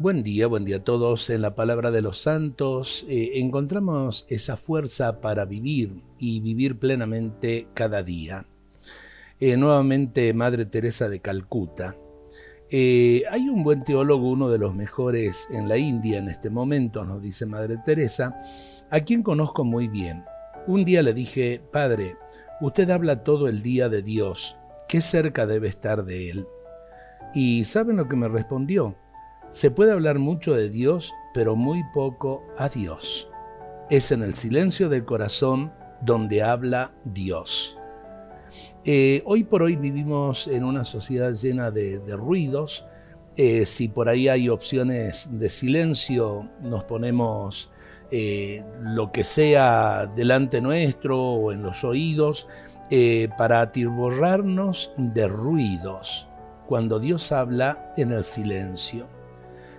Buen día, buen día a todos. En la palabra de los santos eh, encontramos esa fuerza para vivir y vivir plenamente cada día. Eh, nuevamente, Madre Teresa de Calcuta. Eh, hay un buen teólogo, uno de los mejores en la India en este momento, nos dice Madre Teresa, a quien conozco muy bien. Un día le dije, Padre, usted habla todo el día de Dios, ¿qué cerca debe estar de Él? Y ¿saben lo que me respondió? Se puede hablar mucho de Dios, pero muy poco a Dios. Es en el silencio del corazón donde habla Dios. Eh, hoy por hoy vivimos en una sociedad llena de, ruidos. Eh, si por ahí hay opciones de silencio, nos ponemos eh, lo que sea delante nuestro o en los oídos para atiborrarnos de ruidos cuando Dios habla en el silencio.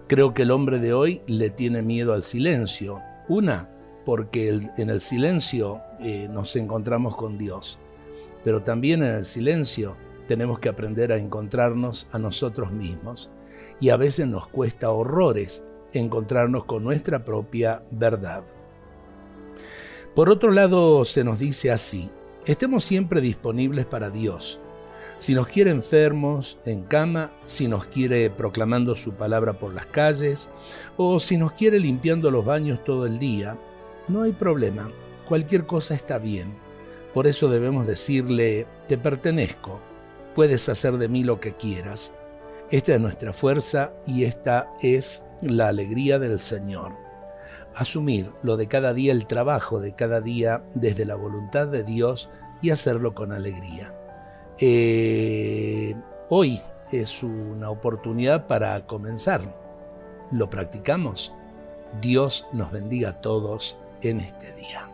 Creo que el hombre de hoy le tiene miedo al silencio. Una, porque en el silencio eh, nos encontramos con Dios, pero también en el silencio tenemos que aprender a encontrarnos a nosotros mismos. Y a veces nos cuesta horrores encontrarnos con nuestra propia verdad. Por otro lado, se nos dice así, estemos siempre disponibles para Dios si nos quiere enfermos, en cama, si nos quiere proclamando su palabra por las calles, o si nos quiere limpiando los baños todo el día, no hay problema, cualquier cosa está bien. Por eso debemos decirle, te pertenezco, puedes hacer de mí lo que quieras. Esta es nuestra fuerza y esta es la alegría del Señor. Asumir lo de cada día, el trabajo de cada día desde la voluntad de Dios y hacerlo con alegría. Eh, hoy es una oportunidad para comenzar. Lo practicamos. Dios nos bendiga a todos en este día.